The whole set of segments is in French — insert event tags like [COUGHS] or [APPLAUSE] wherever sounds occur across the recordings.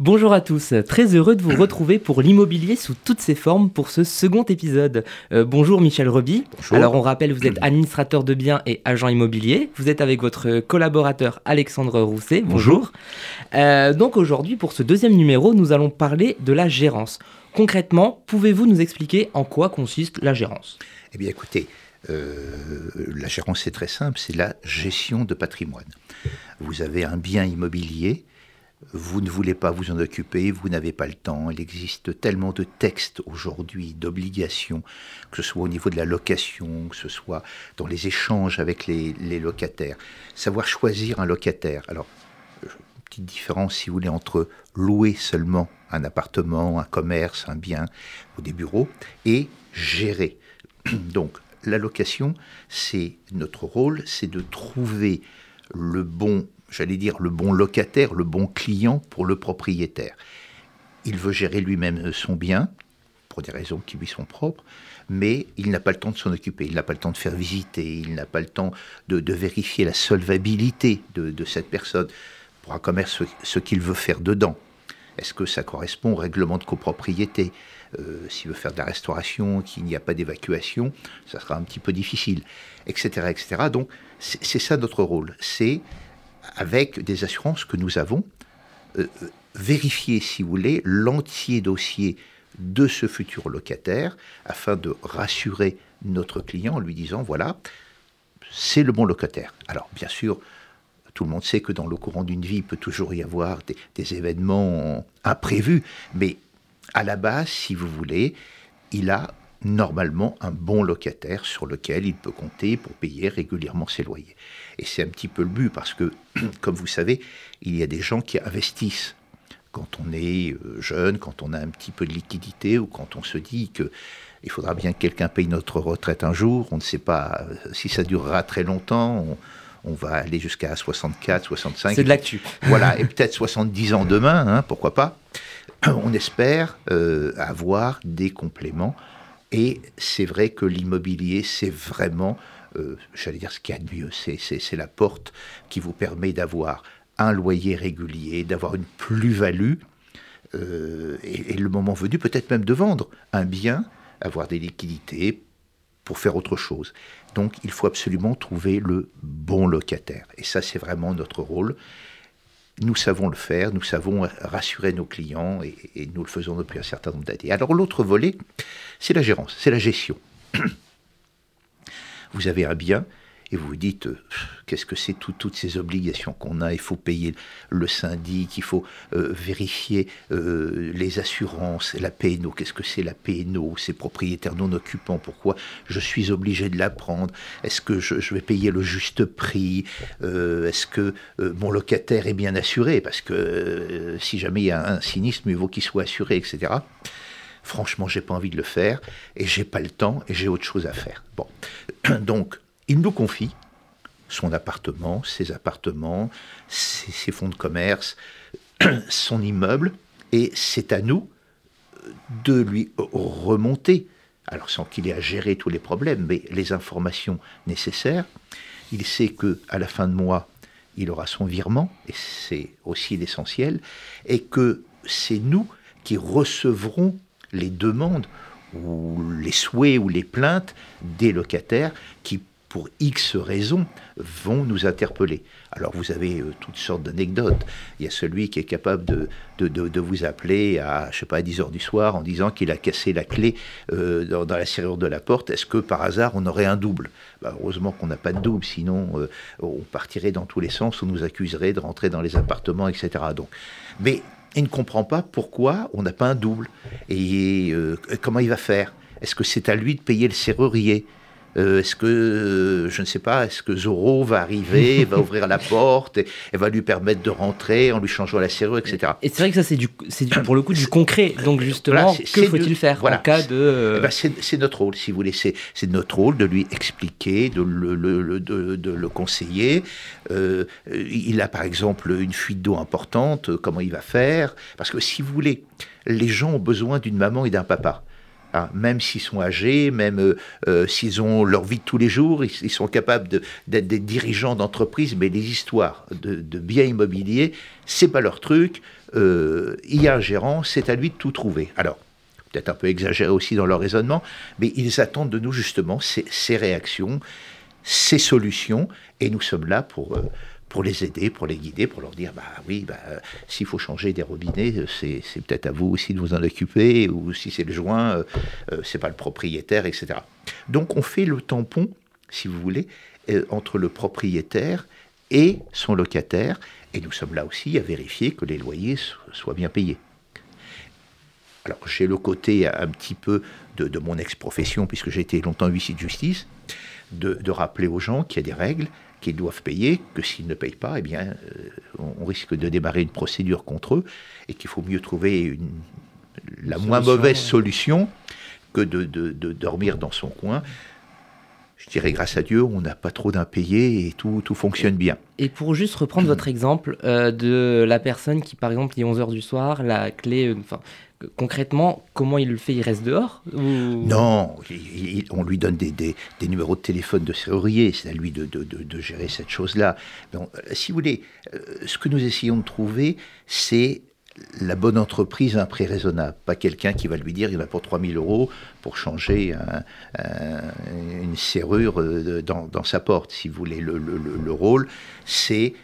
Bonjour à tous, très heureux de vous retrouver pour l'immobilier sous toutes ses formes pour ce second épisode. Euh, bonjour Michel Reby. Bonjour. Alors on rappelle, vous êtes administrateur de biens et agent immobilier. Vous êtes avec votre collaborateur Alexandre Rousset. Bonjour. Euh, donc aujourd'hui, pour ce deuxième numéro, nous allons parler de la gérance. Concrètement, pouvez-vous nous expliquer en quoi consiste la gérance? Eh bien écoutez, euh, la gérance c'est très simple, c'est la gestion de patrimoine. Vous avez un bien immobilier, vous ne voulez pas vous en occuper, vous n'avez pas le temps. Il existe tellement de textes aujourd'hui, d'obligations, que ce soit au niveau de la location, que ce soit dans les échanges avec les, locataires. Savoir choisir un locataire. Alors, euh, petite différence, si vous voulez, entre louer seulement un appartement, un commerce, un bien ou des bureaux, et gérer. [CLEARS THROAT] Donc, la location, c'est notre rôle, c'est de trouver le bon j'allais dire, le bon locataire, le bon client pour le propriétaire. Il veut gérer lui-même son bien, pour des raisons qui lui sont propres, mais il n'a pas le temps de s'en occuper, il n'a pas le temps de faire visiter, il n'a pas le temps de, vérifier la solvabilité de, cette personne pour un commerce, ce, ce qu'il veut faire dedans. Est-ce que ça correspond au règlement de copropriété? Euh, S'il veut faire de la restauration, qu'il n'y a pas d'évacuation, ça sera un petit peu difficile, etc. etc. Donc c'est ça notre rôle, c'est avec des assurances que nous avons, euh, vérifier, si vous voulez, l'entier dossier de ce futur locataire afin de rassurer notre client en lui disant, voilà, c'est le bon locataire. Alors, bien sûr, tout le monde sait que dans le courant d'une vie, il peut toujours y avoir des, des, événements imprévus, mais à la base, si vous voulez, il a normalement un bon locataire sur lequel il peut compter pour payer régulièrement ses loyers. Et c'est un petit peu le but parce que, [CLEARS THROAT] comme vous savez, il y a des gens qui investissent quand on est jeune, quand on a un petit peu de liquidité ou quand on se dit que il faudra bien que quelqu'un paye notre retraite un jour, on ne sait pas si ça durera très longtemps, on, on va aller jusqu'à 64, 65. C'est de l'actu. [LAUGHS] Voilà, et peut-être 70 ans demain, hein, pourquoi pas. [CLEARS THROAT] On espère euh, avoir des compléments et c'est vrai que l'immobilier, c'est vraiment, euh, j'allais dire, ce qu'il y a de mieux. C'est la porte qui vous permet d'avoir un loyer régulier, d'avoir une plus-value, euh, et, et, le moment venu, peut-être même de vendre un bien, avoir des liquidités pour faire autre chose. Donc, il faut absolument trouver le bon locataire. Et ça, c'est vraiment notre rôle. Nous savons le faire, nous savons rassurer nos clients et, nous le faisons depuis un certain nombre d'années. Alors l'autre volet, c'est la gérance, c'est la gestion. [CLEARS THROAT] Vous avez un bien et vous dites euh, qu'est-ce que c'est tout, toutes ces obligations qu'on a, il faut payer le syndic, il faut euh, vérifier euh, les assurances, la PNO, qu'est-ce que c'est la PNO, ces propriétaires non occupants, pourquoi je suis obligé de la prendre, est-ce que je, vais payer le juste prix, est-ce que mon locataire est bien assuré, parce que si jamais il y a un sinistre, il vaut qu'il soit assuré, etc. Franchement, j'ai pas envie de le faire et j'ai pas le temps et j'ai autre chose à faire. Bon, [CLEARS THROAT] donc il nous confie son appartement, ses appartements, ses, fonds de commerce, [CLEARS THROAT] son immeuble, et c'est à nous de lui remonter, alors sans qu'il ait à gérer tous les problèmes, mais les informations nécessaires. Il sait que à la fin de mois, il aura son virement, et c'est aussi l'essentiel, et que c'est nous qui recevrons les demandes ou les souhaits ou les plaintes des locataires qui pour X raisons, vont nous interpeller. Alors vous avez euh, toutes sortes d'anecdotes. Il y a celui qui est capable de, de, de, vous appeler à, je sais pas, à 10 heures du soir en disant qu'il a cassé la clé euh, dans, la serrure de la porte. Est-ce que par hasard on aurait un double? Bah, Heureusement qu'on n'a pas de double, sinon euh, on partirait dans tous les sens, on nous accuserait de rentrer dans les appartements, etc. Donc, mais il ne comprend pas pourquoi on n'a pas un double. Et comment il va faire? Est-ce que c'est à lui de payer le serrurier? Euh, est-ce que, euh, je ne sais pas, est-ce que Zorro va arriver, [LAUGHS] va ouvrir la porte et, et, va lui permettre de rentrer en lui changeant la serrure, etc. Et c'est vrai que ça, c'est du, c'est pour le coup du concret. Donc justement, voilà, que faut-il faire voilà, en cas de... Eh ben c'est notre rôle, si vous voulez. C'est notre rôle de lui expliquer, de le, le de, de, le conseiller. Euh, il a par exemple une fuite d'eau importante, comment il va faire? Parce que si vous voulez, les gens ont besoin d'une maman et d'un papa. Hein, même s'ils sont âgés, même euh, euh, s'ils ont leur vie de tous les jours, ils, sont capables d'être des dirigeants d'entreprise, mais les histoires de, biens immobiliers, c'est pas leur truc. euh, il y a un gérant, c'est à lui de tout trouver. Alors, peut-être un peu exagéré aussi dans leur raisonnement, mais ils attendent de nous justement ces, réactions, ces solutions, et nous sommes là pour... pour les aider, pour les guider, pour leur dire bah oui, bah, s'il faut changer des robinets, c'est, peut-être à vous aussi de vous en occuper, ou si c'est le joint, euh, euh, c'est pas le propriétaire, etc. Donc on fait le tampon, si vous voulez, entre le propriétaire et son locataire, et nous sommes là aussi à vérifier que les loyers soient bien payés. Alors j'ai le côté un petit peu de, mon ex-profession, puisque j'ai été longtemps huissier de justice, de, rappeler aux gens qu'il y a des règles, qu'ils doivent payer, que s'ils ne payent pas, eh bien, euh, on risque de démarrer une procédure contre eux, et qu'il faut mieux trouver une, la moins mauvaise solution que de, de, dormir dans son coin je dirais grâce à Dieu, on n'a pas trop d'impayés et tout, tout fonctionne bien. Et pour juste reprendre [CLEARS THROAT] votre exemple euh, de la personne qui, par exemple, il est 11h du soir, la clé, euh, enfin, concrètement, comment il le fait Il reste dehors Non, on lui donne des, des, numéros de téléphone de serrurier, c'est à lui de, de, de, gérer cette chose-là. Euh, si vous voulez, ce que nous essayons de trouver, c'est la bonne entreprise un prix raisonnable, pas quelqu'un qui va lui dire il va pour 3000 euros pour changer une serrure euh, dans, sa porte. Si vous voulez, le rôle, c'est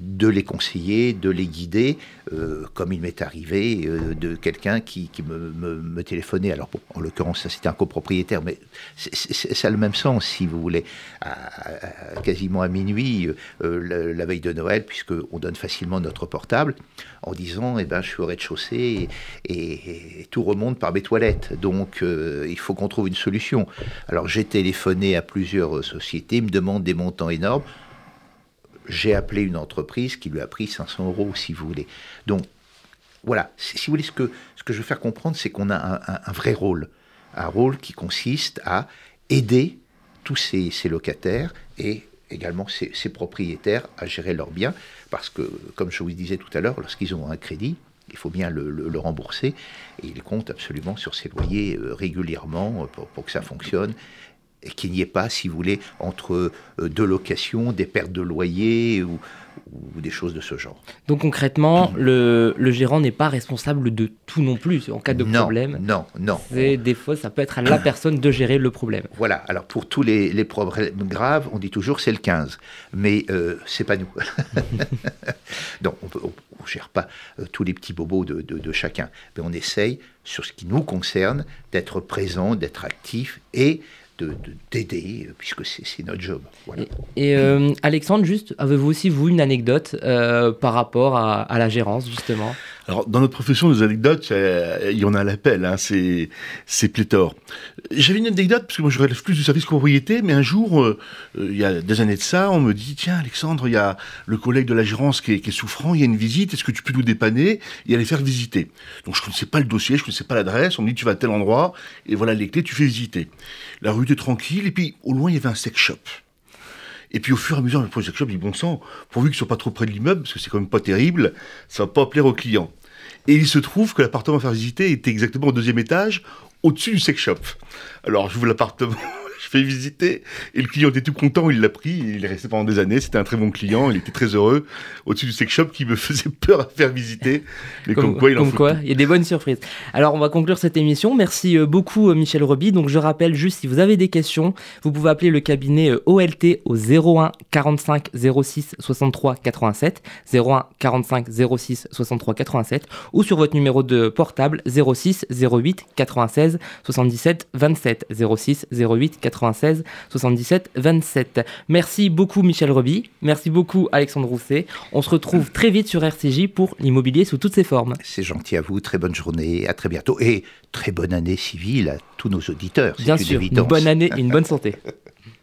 de les conseiller, de les guider, euh, comme il m'est arrivé euh, de quelqu'un qui, me, téléphonait. Alors, en l'occurrence, c'était un copropriétaire, mais ça a le même sens, si vous voulez. quasiment à minuit, euh, la, veille de Noël, puisqu'on donne facilement notre portable, en disant, eh ben, je suis au rez-de-chaussée et, tout remonte par mes toilettes. Donc, il faut qu'on trouve une solution. Alors, j'ai téléphoné à plusieurs sociétés, ils me demandent des montants énormes j'ai appelé une entreprise qui lui a pris 500 euros, si vous voulez. Donc, voilà, si vous voulez, ce que, ce que je veux faire comprendre, c'est qu'on a un, vrai rôle. Un rôle qui consiste à aider tous ces, locataires et également ces, propriétaires à gérer leurs biens. Parce que, comme je vous disais tout à l'heure, lorsqu'ils ont un crédit, il faut bien le, rembourser et ils comptent absolument sur ces loyers euh, régulièrement pour, que ça fonctionne et qu'il n'y ait pas, si vous voulez, entre euh, deux locations, des pertes de loyer ou, des choses de ce genre. Donc concrètement, le, gérant n'est pas responsable de tout non plus en cas de problème. Non, non. Des fois, ça peut être à la [COUGHS] personne de gérer le problème. Voilà. Alors pour tous les, problèmes graves, on dit toujours c'est le 15, mais euh, c'est pas nous. [LAUGHS] Donc on ne gère pas euh, tous les petits bobos de, de chacun, mais on essaye sur ce qui nous concerne d'être présent, d'être actif et d'aider, euh, puisque c'est notre job. Et, euh, Alexandre, juste, avez-vous aussi, vous, une anecdote euh, par rapport à, la gérance, justement? Alors, dans notre profession, les anecdotes, il y en a à l'appel, hein, c'est pléthore. J'avais une anecdote, parce que moi, je relève plus du service propriété, mais un jour, il y a des années de ça, on me dit, tiens, Alexandre, il y a le collègue de la gérance qui est, souffrant, il y a une visite, est-ce que tu peux nous dépanner et aller faire visiter? Donc, je ne connaissais pas le dossier, je ne connaissais pas l'adresse, on me dit, tu vas à tel endroit, et voilà les clés, tu fais visiter. La rue tranquille, et puis au loin, il y avait un sex shop. Et puis au fur et à mesure, le sex shop, dit bon sang, pourvu qu'il soit pas trop près de l'immeuble, parce que c'est quand même pas terrible, ça va pas plaire aux clients. Et il se trouve que l'appartement à faire visiter était exactement au deuxième étage, au-dessus du sex shop. Alors j'ouvre l'appartement, [LAUGHS] je fais visiter. Et le client était tout content, il l'a pris, il est resté pendant des années. C'était un très bon client, il était très heureux. Au-dessus du sex shop qui me [LAUGHS] faisait peur à faire visiter. Mais comme, quoi, il en quoi, il y a des bonnes surprises. Alors, on va conclure cette émission. Merci euh, beaucoup, euh, Michel Roby. Donc, je rappelle juste, si vous avez des questions, vous pouvez appeler le cabinet euh, OLT au 01 45 06 63 87. 01 45 06 63 87. Ou sur votre numéro de portable 06 08 96 77 27. 06 08 96 77 27. Merci beaucoup Michel Roby, merci beaucoup Alexandre Rousset. On se retrouve très vite sur RCJ pour l'immobilier sous toutes ses formes. C'est gentil à vous, très bonne journée, à très bientôt et très bonne année civile à tous nos auditeurs. Bien sûr, une bonne année et [LAUGHS] une bonne santé.